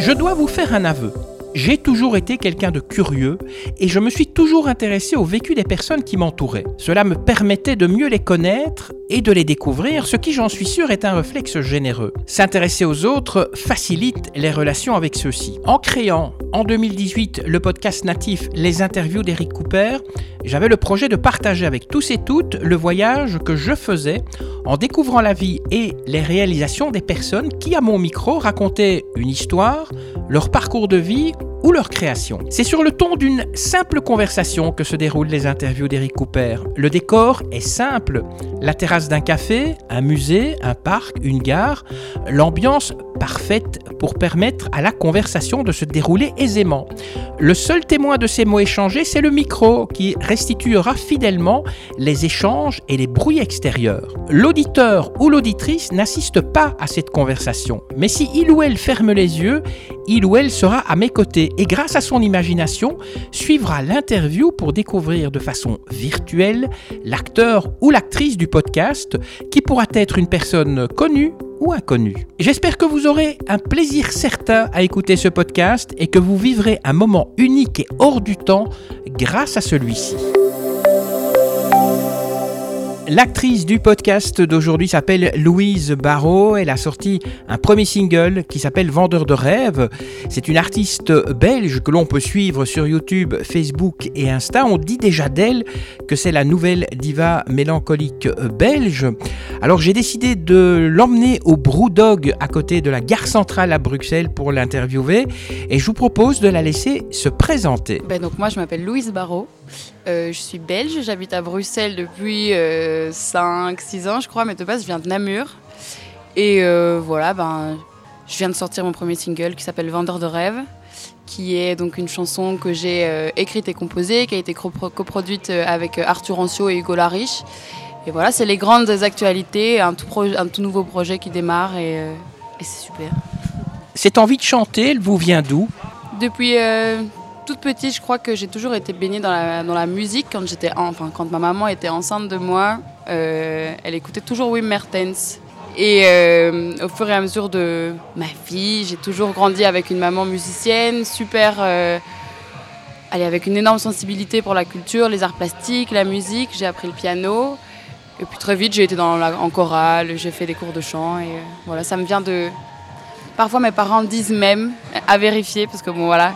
Je dois vous faire un aveu. J'ai toujours été quelqu'un de curieux et je me suis toujours intéressé au vécu des personnes qui m'entouraient. Cela me permettait de mieux les connaître et de les découvrir, ce qui j'en suis sûr est un réflexe généreux. S'intéresser aux autres facilite les relations avec ceux-ci. En créant en 2018 le podcast natif Les interviews d'Eric Cooper, j'avais le projet de partager avec tous et toutes le voyage que je faisais en découvrant la vie et les réalisations des personnes qui, à mon micro, racontaient une histoire, leur parcours de vie ou leur création. C'est sur le ton d'une simple conversation que se déroulent les interviews d'Eric Cooper. Le décor est simple, la terrasse d'un café, un musée, un parc, une gare, l'ambiance parfaite pour permettre à la conversation de se dérouler aisément. Le seul témoin de ces mots échangés, c'est le micro qui restituera fidèlement les échanges et les bruits extérieurs. L'auditeur ou l'auditrice n'assiste pas à cette conversation, mais si il ou elle ferme les yeux, il ou elle sera à mes côtés et grâce à son imagination suivra l'interview pour découvrir de façon virtuelle l'acteur ou l'actrice du podcast qui pourra être une personne connue ou inconnue. J'espère que vous aurez un plaisir certain à écouter ce podcast et que vous vivrez un moment unique et hors du temps grâce à celui-ci. L'actrice du podcast d'aujourd'hui s'appelle Louise Barrault. Elle a sorti un premier single qui s'appelle Vendeur de rêves. C'est une artiste belge que l'on peut suivre sur YouTube, Facebook et Insta. On dit déjà d'elle que c'est la nouvelle diva mélancolique belge. Alors j'ai décidé de l'emmener au Brewdog à côté de la gare centrale à Bruxelles pour l'interviewer et je vous propose de la laisser se présenter. Ben donc moi je m'appelle Louise Barrault. Euh, je suis belge, j'habite à Bruxelles depuis 5-6 euh, ans, je crois, mais de base, je viens de Namur. Et euh, voilà, ben, je viens de sortir mon premier single qui s'appelle Vendeur de rêves, qui est donc une chanson que j'ai écrite et composée, qui a été coproduite avec Arthur Ancio et Hugo Lariche. Et voilà, c'est les grandes actualités, un tout, un tout nouveau projet qui démarre et, et c'est super. Cette envie de chanter, elle vous vient d'où? Depuis toute petite, je crois que j'ai toujours été baignée dans la, musique. Quand, j'étais, enfin, quand ma maman était enceinte de moi, euh, elle écoutait toujours Wim Mertens. Et euh, au fur et à mesure de ma vie, j'ai toujours grandi avec une maman musicienne, super. Euh, avec une énorme sensibilité pour la culture, les arts plastiques, la musique. J'ai appris le piano. Et puis très vite, j'ai été dans la, en chorale, j'ai fait des cours de chant. Et voilà, ça me vient de. Parfois, mes parents disent même, à vérifier, parce que bon, voilà,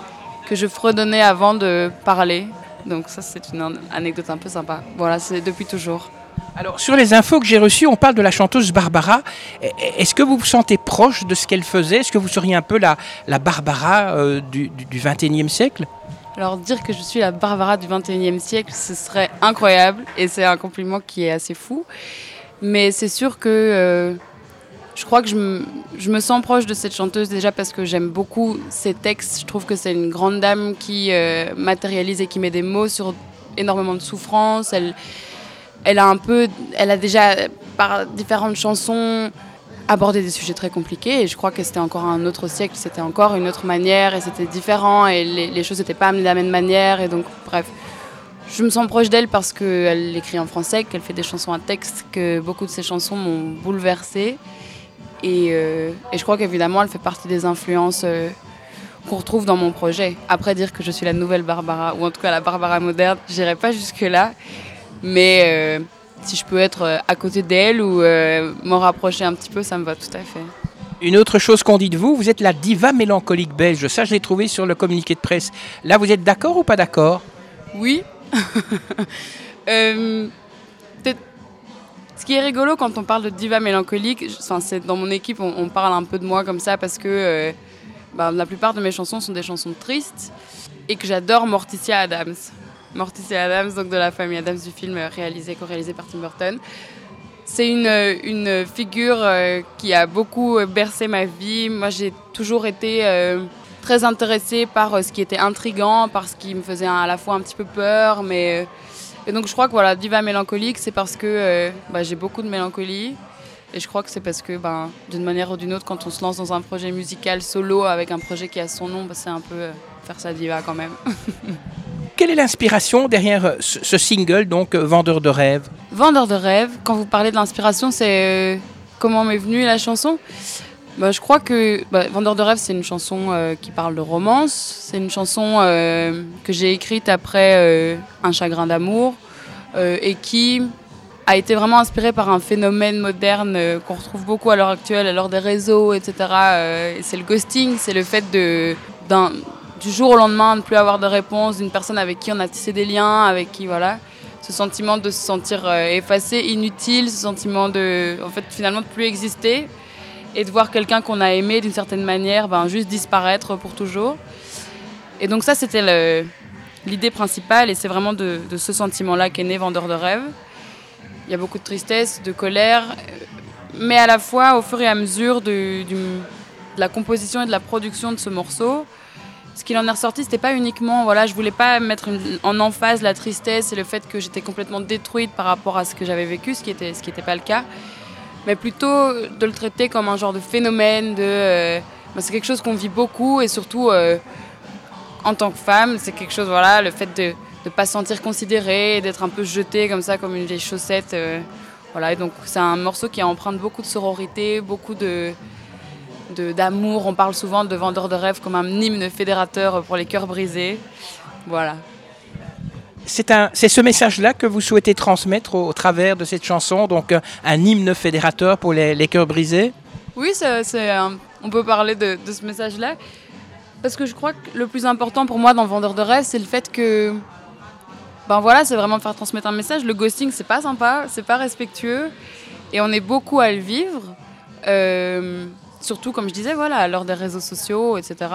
que je fredonnais avant de parler. Donc ça, c'est une anecdote un peu sympa. Voilà, c'est depuis toujours. Alors, sur les infos que j'ai reçues, on parle de la chanteuse Barbara. Est-ce que vous vous sentez proche de ce qu'elle faisait? Est-ce que vous seriez un peu la, la Barbara euh, du, du, 21e siècle? Alors, dire que je suis la Barbara du 21e siècle, ce serait incroyable. Et c'est un compliment qui est assez fou. Mais c'est sûr que euh, je crois que je me, sens proche de cette chanteuse déjà parce que j'aime beaucoup ses textes. Je trouve que c'est une grande dame qui euh, matérialise et qui met des mots sur énormément de souffrance. Elle, elle a un peu, elle a déjà par différentes chansons abordé des sujets très compliqués et je crois que c'était encore un autre siècle, c'était encore une autre manière et c'était différent et les, les choses n'étaient pas amenées de la même manière et donc bref. Je me sens proche d'elle parce qu'elle écrit en français, qu'elle fait des chansons à texte, que beaucoup de ses chansons m'ont bouleversée. Euh, et, je crois qu'évidemment, elle fait partie des influences euh, qu'on retrouve dans mon projet. Après, dire que je suis la nouvelle Barbara, ou en tout cas la Barbara moderne, j'irai pas jusque-là. Mais euh, si je peux être à côté d'elle ou m'en rapprocher un petit peu, ça me va tout à fait. Une autre chose qu'on dit de vous, vous êtes la diva mélancolique belge. Ça, je l'ai trouvé sur le communiqué de presse. Là, vous êtes d'accord ou pas d'accord? Oui. Ce qui est rigolo quand on parle de diva mélancolique, c'est dans mon équipe, on, parle un peu de moi comme ça parce que euh, bah, la plupart de mes chansons sont des chansons tristes et que j'adore Morticia Adams. Morticia Adams, donc de la famille Adams du film euh, réalisé, co-réalisé par Tim Burton. C'est une, euh, une, figure qui a beaucoup bercé ma vie. Moi, j'ai toujours été très intéressée par ce qui était intrigant, par ce qui me faisait à la fois un petit peu peur, mais et donc je crois que voilà, diva mélancolique, c'est parce que euh, bah, j'ai beaucoup de mélancolie. Et je crois que c'est parce que, ben, d'une manière ou d'une autre, quand on se lance dans un projet musical solo avec un projet qui a son nom, bah, c'est un peu euh, faire sa diva quand même. Quelle est l'inspiration derrière euh, ce, single, donc Vendeur de rêves? Vendeur de rêves, quand vous parlez de l'inspiration, c'est comment m'est venue la chanson? Bah, je crois que bah, Vendeur de rêve, c'est une chanson euh, qui parle de romance. C'est une chanson euh, que j'ai écrite après euh, un chagrin d'amour et qui a été vraiment inspirée par un phénomène moderne qu'on retrouve beaucoup à l'heure actuelle, à l'heure des réseaux, etc. c'est le ghosting, c'est le fait de, du jour au lendemain de ne plus avoir de réponse d'une personne avec qui on a tissé des liens, avec qui voilà ce sentiment de se sentir effacé, inutile, ce sentiment de, en fait, finalement de plus exister et de voir quelqu'un qu'on a aimé d'une certaine manière ben, juste disparaître pour toujours. Et donc ça, c'était l'idée principale et c'est vraiment de, ce sentiment-là qu'est né Vendeur de rêves. Il y a beaucoup de tristesse, de colère, mais à la fois au fur et à mesure de, la composition et de la production de ce morceau, ce qu'il en est ressorti, c'était pas uniquement, voilà, je voulais pas mettre en emphase la tristesse et le fait que j'étais complètement détruite par rapport à ce que j'avais vécu, ce qui ce qui n'était pas le cas mais plutôt de le traiter comme un genre de phénomène. De, euh, bah, c'est quelque chose qu'on vit beaucoup et surtout euh, en tant que femme, c'est quelque chose, voilà, le fait de ne pas se sentir considérée, d'être un peu jetée comme ça, comme une vieille chaussette. Euh, voilà, donc c'est un morceau qui emprunte beaucoup de sororité, beaucoup d'amour. On parle souvent de vendeur de rêves comme un hymne fédérateur pour les cœurs brisés. Voilà c'est ce message-là que vous souhaitez transmettre au, travers de cette chanson, donc euh, un hymne fédérateur pour les, cœurs brisés? Oui, c'est, on peut parler de, ce message-là. Parce que je crois que le plus important pour moi dans Vendeur de rêve, c'est le fait que. Ben voilà, c'est vraiment faire transmettre un message. Le ghosting, c'est pas sympa, c'est pas respectueux. Et on est beaucoup à le vivre. Euh, surtout, comme je disais, voilà, l'heure des réseaux sociaux, etc.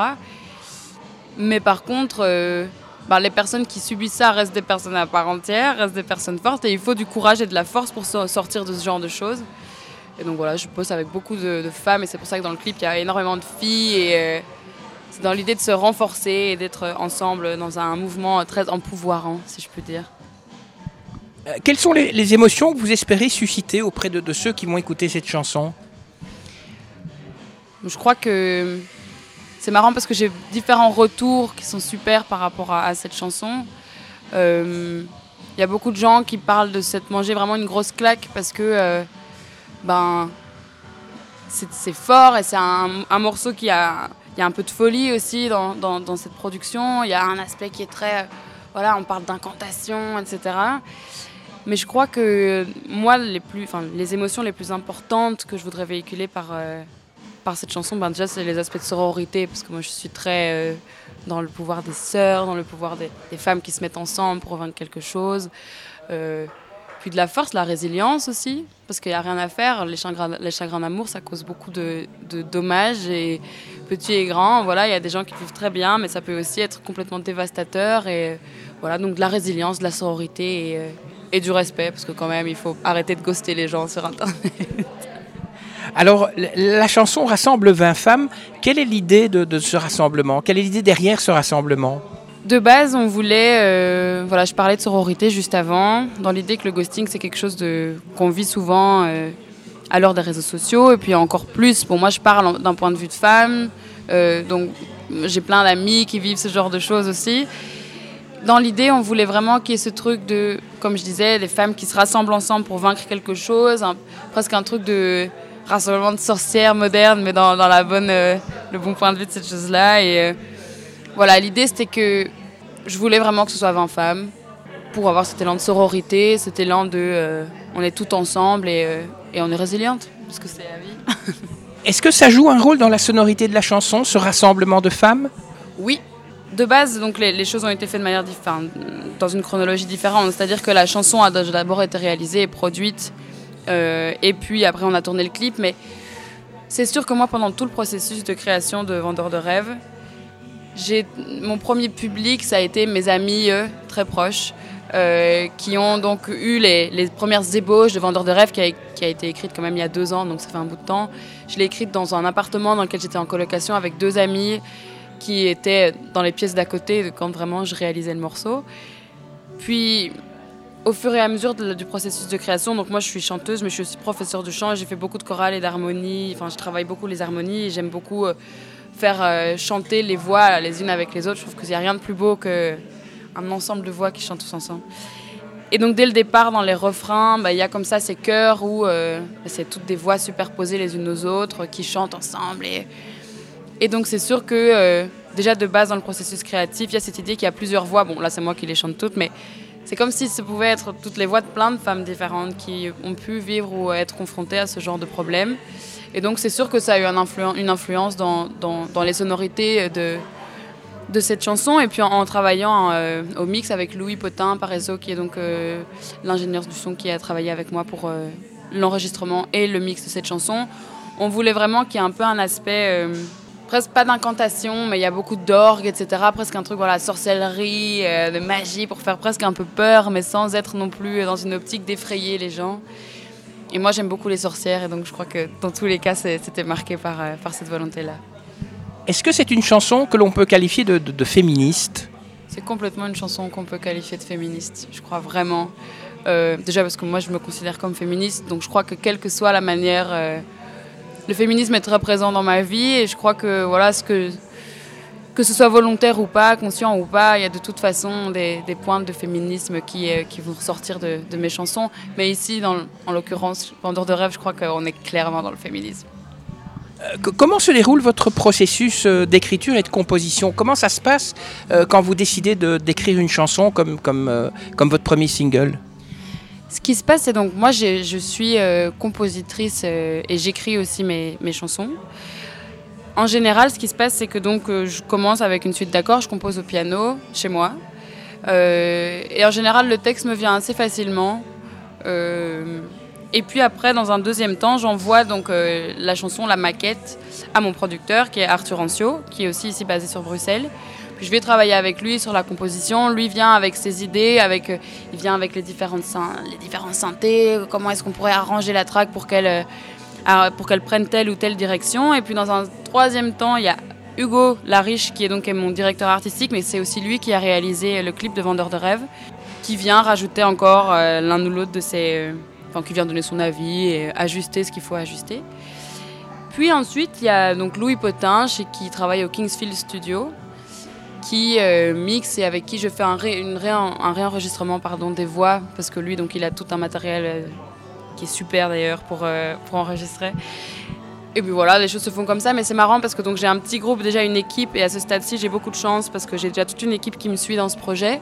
Mais par contre. Euh, bah, les personnes qui subissent ça restent des personnes à part entière, restent des personnes fortes, et il faut du courage et de la force pour sortir de ce genre de choses. Et donc voilà, je pose avec beaucoup de, femmes, et c'est pour ça que dans le clip, il y a énormément de filles, et euh, c'est dans l'idée de se renforcer et d'être ensemble dans un mouvement très empouvoirant, si je peux dire. Euh, quelles sont les, émotions que vous espérez susciter auprès de ceux qui vont écouter cette chanson? Je crois que c'est marrant parce que j'ai différents retours qui sont super par rapport à, cette chanson. Il euh, y a beaucoup de gens qui parlent de cette manger vraiment une grosse claque parce que euh, ben, c'est fort et c'est un, morceau qui a, y a un peu de folie aussi dans, dans, cette production. Il y a un aspect qui est très. Voilà, on parle d'incantation, etc. Mais je crois que moi, les, plus, les émotions les plus importantes que je voudrais véhiculer par, euh, par cette chanson, ben déjà, c'est les aspects de sororité, parce que moi, je suis très euh, dans le pouvoir des sœurs, dans le pouvoir des, femmes qui se mettent ensemble pour vaincre quelque chose. Euh, puis de la force, la résilience aussi, parce qu'il n'y a rien à faire. Les chagrins, les chagrins d'amour, ça cause beaucoup de, dommages, et petits et grands. Voilà, il y a des gens qui vivent très bien, mais ça peut aussi être complètement dévastateur. Et voilà, donc de la résilience, de la sororité et, euh, et du respect, parce que quand même, il faut arrêter de ghoster les gens sur Internet. Alors, la chanson rassemble 20 femmes. Quelle est l'idée de, ce rassemblement? Quelle est l'idée derrière ce rassemblement? De base, on voulait, euh, voilà, je parlais de sororité juste avant, dans l'idée que le ghosting c'est quelque chose qu'on vit souvent à l'heure des réseaux sociaux, et puis encore plus. Pour moi, je parle d'un point de vue de femme, euh, donc j'ai plein d'amis qui vivent ce genre de choses aussi. Dans l'idée, on voulait vraiment qu'il y ait ce truc de, comme je disais, des femmes qui se rassemblent ensemble pour vaincre quelque chose, presque un truc de rassemblement de sorcières modernes, mais dans, dans la bonne, euh, le bon point de vue de cette chose-là. Et euh, voilà, l'idée c'était que je voulais vraiment que ce soit 20 femmes pour avoir cet élan de sororité, cet élan de euh, on est tout ensemble et, et on est résiliente, parce que c'est la vie. Est-ce que ça joue un rôle dans la sonorité de la chanson, ce rassemblement de femmes? Oui. De base, donc les, les, choses ont été faites de manière différente, dans une chronologie différente. C'est-à-dire que la chanson a d'abord été réalisée et produite et puis après, on a tourné le clip. Mais c'est sûr que moi, pendant tout le processus de création de Vendeur de rêves, mon premier public, ça a été mes amis très proches. Euh, qui ont donc eu les, premières ébauches de Vendeur de rêves qui a, qui a, été écrite quand même il y a deux ans, donc ça fait un bout de temps. Je l'ai écrite dans un appartement dans lequel j'étais en colocation avec deux amis qui étaient dans les pièces d'à côté quand vraiment je réalisais le morceau. Puis au fur et à mesure du processus de création, donc moi je suis chanteuse, mais je suis aussi professeure de chant. J'ai fait beaucoup de chorales et d'harmonie. Enfin, je travaille beaucoup les harmonies et j'aime beaucoup euh, faire euh, chanter les voix les unes avec les autres. Je trouve qu'il n'y a rien de plus beau qu'un ensemble de voix qui chantent tous ensemble. Et donc dès le départ, dans les refrains, bah, il y a comme ça ces chœurs où euh, c'est toutes des voix superposées les unes aux autres qui chantent ensemble. Et, donc c'est sûr que déjà de base dans le processus créatif, il y a cette idée qu'il y a plusieurs voix. Bon là c'est moi qui les chante toutes, mais c'est comme si ce pouvait être toutes les voix de plein de femmes différentes qui ont pu vivre ou être confrontées à ce genre de problème. Et donc c'est sûr que ça a eu un une influence dans, les sonorités de, de cette chanson et puis en, travaillant euh, au mix avec Louis Potin Parezo qui est donc euh, l'ingénieur du son qui a travaillé avec moi pour euh, l'enregistrement et le mix de cette chanson on voulait vraiment qu'il y ait un peu un aspect presque pas d'incantation mais il y a beaucoup d'orgue etc presque un truc voilà sorcellerie de magie pour faire presque un peu peur mais sans être non plus dans une optique d'effrayer les gens. Et moi j'aime beaucoup les sorcières et donc je crois que dans tous les cas c'était marqué par, par cette volonté là est-ce que c'est une chanson que l'on peut qualifier de, féministe? C'est complètement une chanson qu'on peut qualifier de féministe, je crois vraiment. Euh, déjà parce que moi je me considère comme féministe, donc je crois que quelle que soit la manière, euh, le féminisme est très présent dans ma vie et je crois que voilà ce que que ce soit volontaire ou pas, conscient ou pas, il y a de toute façon des, des pointes de féminisme qui, euh, qui vont ressortir de, de, mes chansons. Mais ici, en l'occurrence, Vendeur de rêve, je crois qu'on est clairement dans le féminisme. Euh, comment se déroule votre processus euh, d'écriture et de composition? Comment ça se passe quand vous décidez d'écrire une chanson comme, comme, comme votre premier single? Ce qui se passe, c'est donc moi je suis compositrice et j'écris aussi mes, chansons. En général, ce qui se passe, c'est que donc je commence avec une suite d'accords, je compose au piano chez moi. et en général, le texte me vient assez facilement. Et puis après, dans un deuxième temps, j'envoie donc euh, la chanson, la maquette, à mon producteur, qui est Arthur Ancio, qui est aussi ici basé sur Bruxelles. Je vais travailler avec lui sur la composition. Lui vient avec ses idées, avec, euh, il vient avec les différentes, les différents synthés, comment est-ce qu'on pourrait arranger la track pour qu'elle euh, pour qu'elle prenne telle ou telle direction. Et puis dans un troisième temps, il y a Hugo Lariche, qui est donc mon directeur artistique, mais c'est aussi lui qui a réalisé le clip de Vendeur de rêve, qui vient rajouter encore l'un ou l'autre de ses qui vient donner son avis et ajuster ce qu'il faut ajuster. Puis ensuite, il y a donc Louis Potin, qui travaille au Kingsfield Studio, qui euh, mixe et avec qui je fais un, une un réenregistrement pardon, des voix, parce que lui, donc, il a tout un matériel euh, qui est super d'ailleurs pour, euh, pour enregistrer. Et puis voilà, les choses se font comme ça, mais c'est marrant parce que donc j'ai un petit groupe, déjà une équipe, et à ce stade-ci, j'ai beaucoup de chance parce que j'ai déjà toute une équipe qui me suit dans ce projet.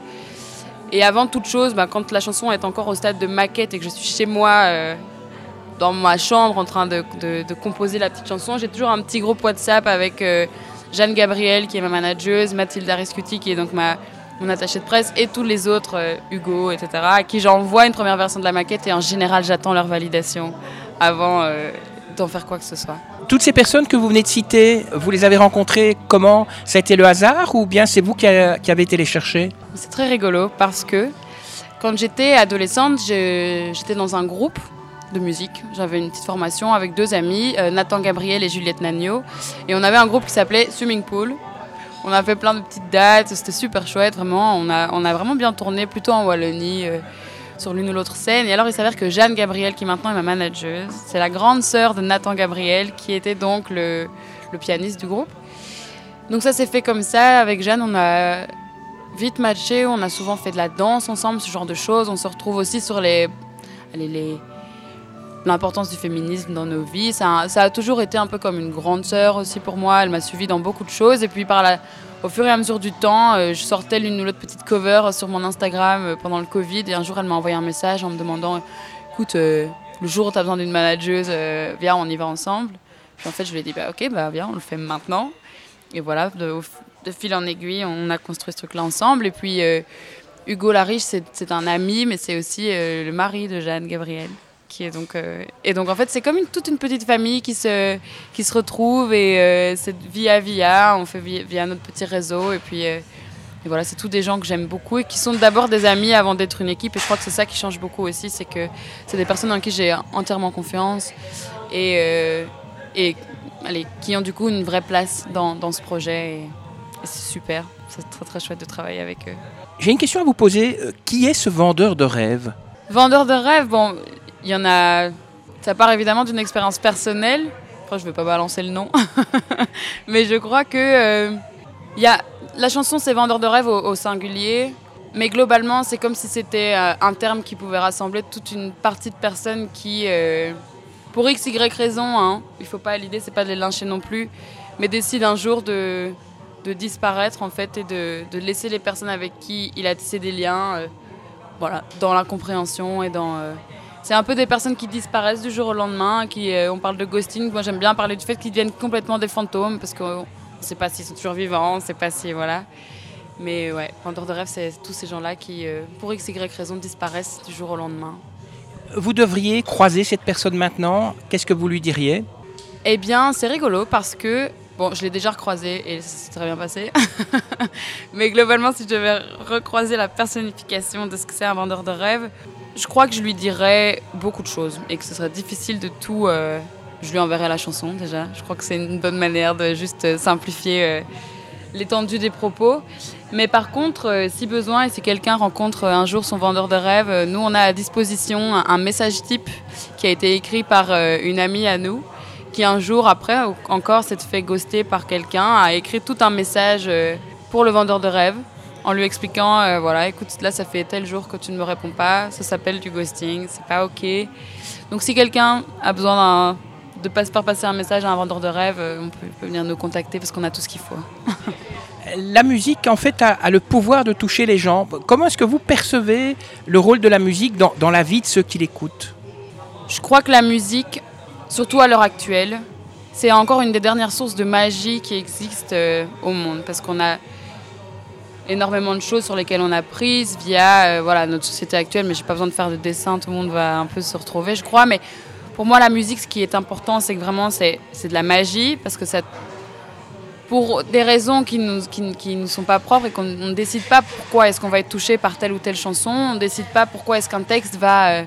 Et avant toute chose, bah, quand la chanson est encore au stade de maquette et que je suis chez moi, dans ma chambre, en train de, composer la petite chanson, j'ai toujours un petit groupe WhatsApp avec Jeanne Gabriel, qui est ma manageuse, Mathilde Ariscuti, qui est donc ma, mon attachée de presse, et tous les autres, euh, Hugo, etc., à qui j'envoie une première version de la maquette et en général, j'attends leur validation avant d'en faire quoi que ce soit. Toutes ces personnes que vous venez de citer, vous les avez rencontrées comment? Ça a été le hasard ou bien c'est vous qui, avez été les chercher? C'est très rigolo parce que quand j'étais adolescente, j'étais dans un groupe de musique. J'avais une petite formation avec deux amis, euh, Nathan Gabriel et Juliette Nagno. Et on avait un groupe qui s'appelait Swimming Pool. On a fait plein de petites dates, c'était super chouette, vraiment. On a, on a vraiment bien tourné, plutôt en Wallonie. Euh, sur l'une ou l'autre scène. Et alors, il s'avère que Jeanne Gabriel, qui maintenant est ma manageuse, c'est la grande sœur de Nathan Gabriel, qui était donc le, le pianiste du groupe. Donc ça s'est fait comme ça. Avec Jeanne, on a vite matché. On a souvent fait de la danse ensemble, ce genre de choses. On se retrouve aussi sur les, les, l'importance du féminisme dans nos vies. Ça a, toujours été un peu comme une grande sœur aussi pour moi. Elle m'a suivi dans beaucoup de choses. Et puis par au fur et à mesure du temps, euh, je sortais l'une ou l'autre petite cover sur mon Instagram euh, pendant le Covid. Et un jour, elle m'a envoyé un message en me demandant Écoute, euh, le jour où tu as besoin d'une manageuse, viens, on y va ensemble. Puis en fait, je lui ai dit bah, Ok, bah, viens, on le fait maintenant. Et voilà, de, fil en aiguille, on a construit ce truc-là ensemble. Et puis, Hugo Lariche, c'est un ami, mais c'est aussi le mari de Jeanne Gabriel est donc euh, et donc en fait c'est comme une, toute une petite famille qui se qui se retrouve et euh, c'est via via on fait via, notre petit réseau et puis euh, et voilà c'est tous des gens que j'aime beaucoup et qui sont d'abord des amis avant d'être une équipe et je crois que c'est ça qui change beaucoup aussi c'est que c'est des personnes en qui j'ai entièrement confiance et et allez, qui ont du coup une vraie place dans, dans ce projet et, et c'est super c'est très très chouette de travailler avec eux. J'ai une question à vous poser qui est ce vendeur de rêves Vendeur de rêves, bon, il y en a. Ça part évidemment d'une expérience personnelle. Après, je ne vais pas balancer le nom. Mais je crois que. Euh, y a... La chanson, c'est Vendeur de rêve au, singulier. Mais globalement, c'est comme si c'était euh, un terme qui pouvait rassembler toute une partie de personnes qui, euh, pour x, y raison, hein, il faut pas, l'idée c'est pas de les lyncher non plus, mais décident un jour de, disparaître en fait et de, laisser les personnes avec qui il a tissé des liens, voilà, dans l'incompréhension et dans. C'est un peu des personnes qui disparaissent du jour au lendemain, qui, euh, on parle de ghosting. Moi j'aime bien parler du fait qu'ils deviennent complètement des fantômes parce qu'on ne sait pas s'ils sont toujours vivants, on ne sait pas si voilà. Mais ouais, vendeur de rêve, c'est tous ces gens-là qui, pour x y raison, disparaissent du jour au lendemain. Vous devriez croiser cette personne maintenant. Qu'est-ce que vous lui diriez? Eh bien, c'est rigolo parce que Bon, je l'ai déjà recroisé et c'est très bien passé. Mais globalement, si je devais recroiser la personnification de ce que c'est un vendeur de rêve, je crois que je lui dirais beaucoup de choses et que ce serait difficile de tout. Euh, je lui enverrais la chanson déjà. Je crois que c'est une bonne manière de juste euh, simplifier euh, l'étendue des propos. Mais par contre, si besoin et si quelqu'un rencontre un jour son vendeur de rêve, nous on a à disposition un, un message type qui a été écrit par une amie à nous qui un jour après encore s'est fait ghoster par quelqu'un, a écrit tout un message pour le vendeur de rêve en lui expliquant euh, voilà écoute là ça fait tel jour que tu ne me réponds pas, ça s'appelle du ghosting, c'est pas ok. Donc si quelqu'un a besoin de pas faire passer un message à un vendeur de rêve, euh, on peut, peut venir nous contacter parce qu'on a tout ce qu'il faut. la musique, en fait, a, a, le pouvoir de toucher les gens. Comment est-ce que vous percevez le rôle de la musique dans, dans la vie de ceux qui l'écoutent? Je crois que la musique surtout à l'heure actuelle. C'est encore une des dernières sources de magie qui existent euh, au monde parce qu'on a énormément de choses sur lesquelles on a prise via euh, voilà, notre société actuelle, mais j'ai pas besoin de faire de dessin, tout le monde va un peu se retrouver, je crois. Mais pour moi, la musique, ce qui est important, c'est que vraiment, c'est de la magie parce que ça. Pour des raisons qui ne nous, qui, qui nous sont pas propres et qu'on ne décide pas pourquoi est-ce qu'on va être touché par telle ou telle chanson, on ne décide pas pourquoi est-ce qu'un texte va. Euh,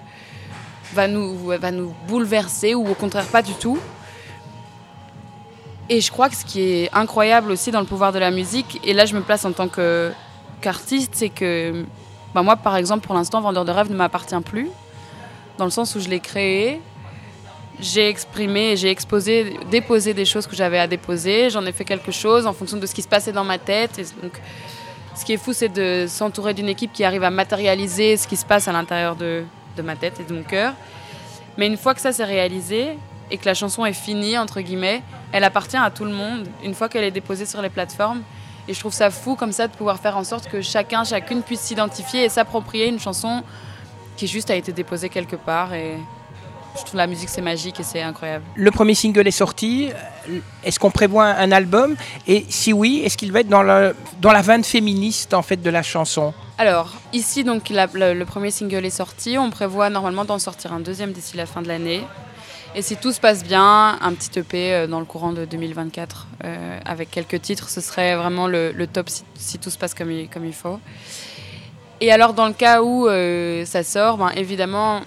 va nous, va nous bouleverser ou au contraire pas du tout. Et je crois que ce qui est incroyable aussi dans le pouvoir de la musique, et là je me place en tant qu'artiste, c'est que bah moi par exemple pour l'instant Vendeur de rêve ne m'appartient plus, dans le sens où je l'ai créé, j'ai exprimé, j'ai exposé, déposé des choses que j'avais à déposer, j'en ai fait quelque chose en fonction de ce qui se passait dans ma tête. Et donc, ce qui est fou, c'est de s'entourer d'une équipe qui arrive à matérialiser ce qui se passe à l'intérieur de, de ma tête et de mon cœur. Mais une fois que ça s'est réalisé et que la chanson est finie, entre guillemets, elle appartient à tout le monde une fois qu'elle est déposée sur les plateformes. Et je trouve ça fou comme ça de pouvoir faire en sorte que chacun, chacune puisse s'identifier et s'approprier une chanson qui juste a été déposée quelque part. Et je trouve la musique c'est magique et c'est incroyable. Le premier single est sorti. Est-ce qu'on prévoit un album? Et si oui, est-ce qu'il va être dans, le, dans la veine féministe en fait de la chanson? Alors, ici, donc, la, le, le, premier single est sorti. On prévoit normalement d'en sortir un deuxième d'ici la fin de l'année. Et si tout se passe bien, un petit EP euh, dans le courant de 2024 euh, avec quelques titres, ce serait vraiment le, top si, tout se passe comme il, faut. Et alors, dans le cas où euh, ça sort, ben, évidemment,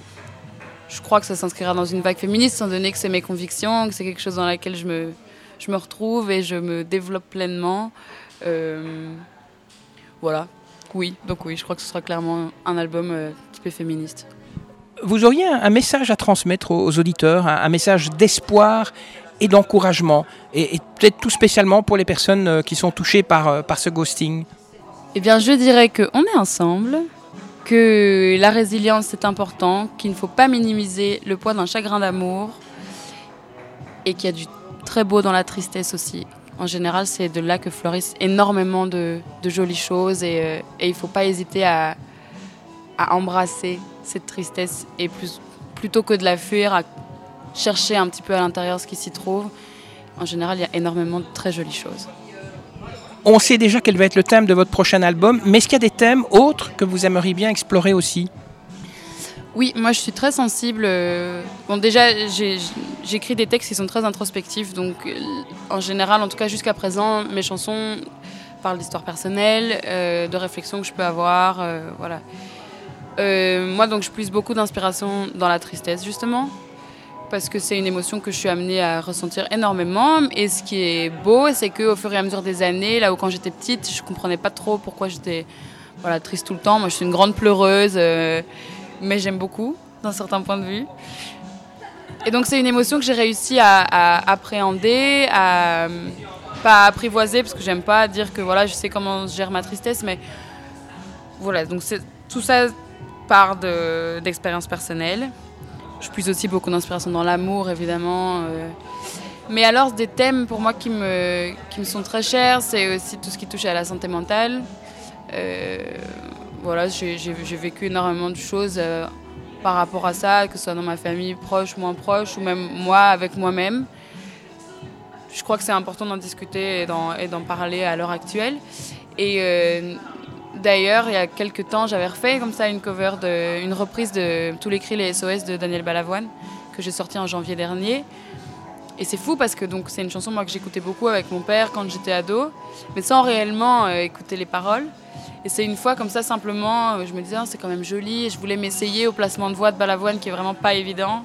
je crois que ça s'inscrira dans une vague féministe, étant donné que c'est mes convictions, que c'est quelque chose dans laquelle je me, je me retrouve et je me développe pleinement. Voilà, oui, donc oui, je crois que ce sera clairement un album typé féministe. Vous auriez un, message à transmettre aux, auditeurs, un, message d'espoir et d'encouragement, et, peut-être tout spécialement pour les personnes euh, qui sont touchées par, euh, par ce ghosting? Eh bien, je dirais qu'on est ensemble, que la résilience est important, qu'il ne faut pas minimiser le poids d'un chagrin d'amour, et qu'il y a du très beau dans la tristesse aussi, en général, c'est de là que fleurissent énormément de, de jolies choses et, euh, et il ne faut pas hésiter à, à, embrasser cette tristesse et plus, plutôt que de la fuir, à chercher un petit peu à l'intérieur ce qui s'y trouve. En général, il y a énormément de très jolies choses. On sait déjà quel va être le thème de votre prochain album, mais est-ce qu'il y a des thèmes autres que vous aimeriez bien explorer aussi? Oui, moi je suis très sensible. Bon, déjà, j'écris des textes qui sont très introspectifs, donc en général, en tout cas jusqu'à présent, mes chansons parlent d'histoires personnelles, euh, de réflexions que je peux avoir, euh, voilà. Euh, moi, donc, je puise beaucoup d'inspiration dans la tristesse, justement, parce que c'est une émotion que je suis amenée à ressentir énormément. Et ce qui est beau, c'est qu'au fur et à mesure des années, là où quand j'étais petite, je comprenais pas trop pourquoi j'étais voilà, triste tout le temps. Moi, je suis une grande pleureuse mais j'aime beaucoup d'un certain point de vue. Et donc c'est une émotion que j'ai réussi à, appréhender, à pas apprivoiser parce que j'aime pas dire que voilà je sais comment je gère ma tristesse, mais voilà, donc tout ça part d'expériences personnelles. Je puise aussi beaucoup d'inspiration dans l'amour, évidemment. Euh. Mais alors, des thèmes pour moi qui me, qui me sont très chers, c'est aussi tout ce qui touche à la santé mentale. Euh, voilà, j'ai vécu énormément de choses euh, par rapport à ça, que ce soit dans ma famille proche, moins proche, ou même moi avec moi-même. Je crois que c'est important d'en discuter et d'en parler à l'heure actuelle. Et D'ailleurs, il y a quelques temps, j'avais refait comme ça une cover, une reprise de Tous les cris, les SOS de Daniel Balavoine, que j'ai sorti en janvier dernier. Et c'est fou parce que c'est une chanson moi, que j'écoutais beaucoup avec mon père quand j'étais ado, mais sans réellement euh, écouter les paroles. Et c'est une fois comme ça simplement, euh, je me disais oh, c'est quand même joli, et je voulais m'essayer au placement de voix de Balavoine qui est vraiment pas évident.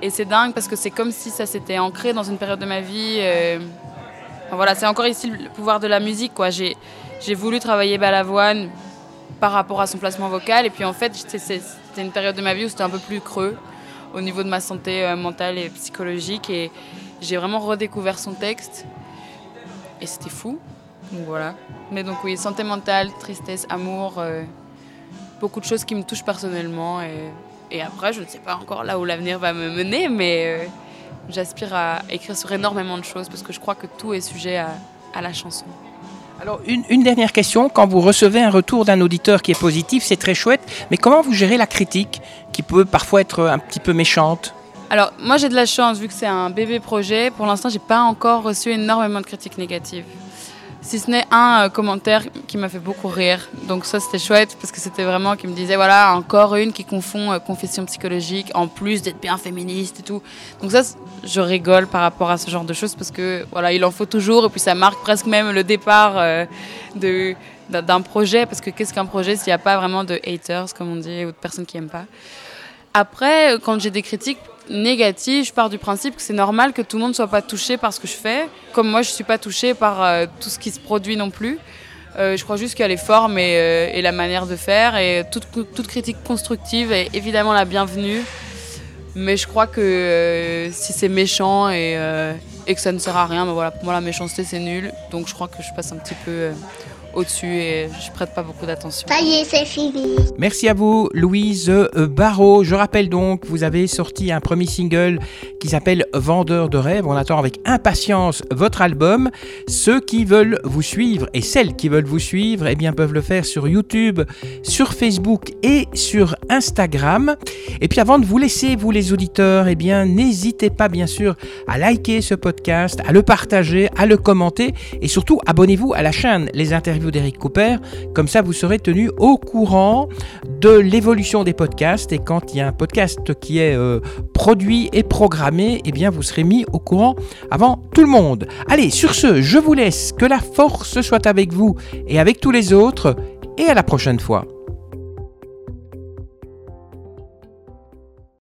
Et c'est dingue parce que c'est comme si ça s'était ancré dans une période de ma vie. Euh, voilà, c'est encore ici le pouvoir de la musique. quoi. J'ai j'ai voulu travailler Balavoine par rapport à son placement vocal. Et puis en fait, c'était une période de ma vie où c'était un peu plus creux au niveau de ma santé euh, mentale et psychologique. Et j'ai vraiment redécouvert son texte. Et c'était fou. Donc voilà. Mais donc oui, santé mentale, tristesse, amour, euh, beaucoup de choses qui me touchent personnellement. Et, après, je ne sais pas encore là où l'avenir va me mener, mais euh, j'aspire à écrire sur énormément de choses parce que je crois que tout est sujet à la chanson. Alors, une, dernière question. Quand vous recevez un retour d'un auditeur qui est positif, c'est très chouette, mais comment vous gérez la critique qui peut parfois être un petit peu méchante? Alors, moi j'ai de la chance, vu que c'est un bébé projet. Pour l'instant, j'ai pas encore reçu énormément de critiques négatives si ce n'est un euh, commentaire qui m'a fait beaucoup rire. Donc ça c'était chouette parce que c'était vraiment qui me disait voilà encore une qui confond euh, confession psychologique en plus d'être bien féministe et tout. Donc ça je rigole par rapport à ce genre de choses parce que voilà il en faut toujours et puis ça marque presque même le départ euh, d'un projet parce que qu'est-ce qu'un projet s'il n'y a pas vraiment de haters comme on dit ou de personnes qui aiment pas. Après quand j'ai des critiques négative, je pars du principe que c'est normal que tout le monde ne soit pas touché par ce que je fais, comme moi je ne suis pas touchée par euh, tout ce qui se produit non plus. Euh, je crois juste qu'il y a les formes euh, et, la manière de faire, et toute, critique constructive est évidemment la bienvenue. Mais je crois que si c'est méchant et, et, que ça ne sert à rien, ben voilà, pour moi la méchanceté c'est nul. Donc je crois que je passe un petit peu au-dessus et je prête pas beaucoup d'attention. Ça y est, c'est fini. Merci à vous, Louise Barrault. Je rappelle donc, vous avez sorti un premier single qui s'appelle Vendeur de rêves. On attend avec impatience votre album. Ceux qui veulent vous suivre et celles qui veulent vous suivre, eh bien, peuvent le faire sur YouTube, sur Facebook et sur Instagram. Et puis avant de vous laisser, vous les auditeurs, eh bien, n'hésitez pas, bien sûr, à liker ce podcast, à le partager, à le commenter et surtout, abonnez-vous à la chaîne Les Interviews d'Eric Cooper. Comme ça, vous serez tenu au courant de l'évolution des podcasts. Et quand il y a un podcast qui est euh, produit et programmé, eh bien, vous serez mis au courant avant tout le monde. Allez, sur ce, je vous laisse. Que la force soit avec vous et avec tous les autres. Et à la prochaine fois.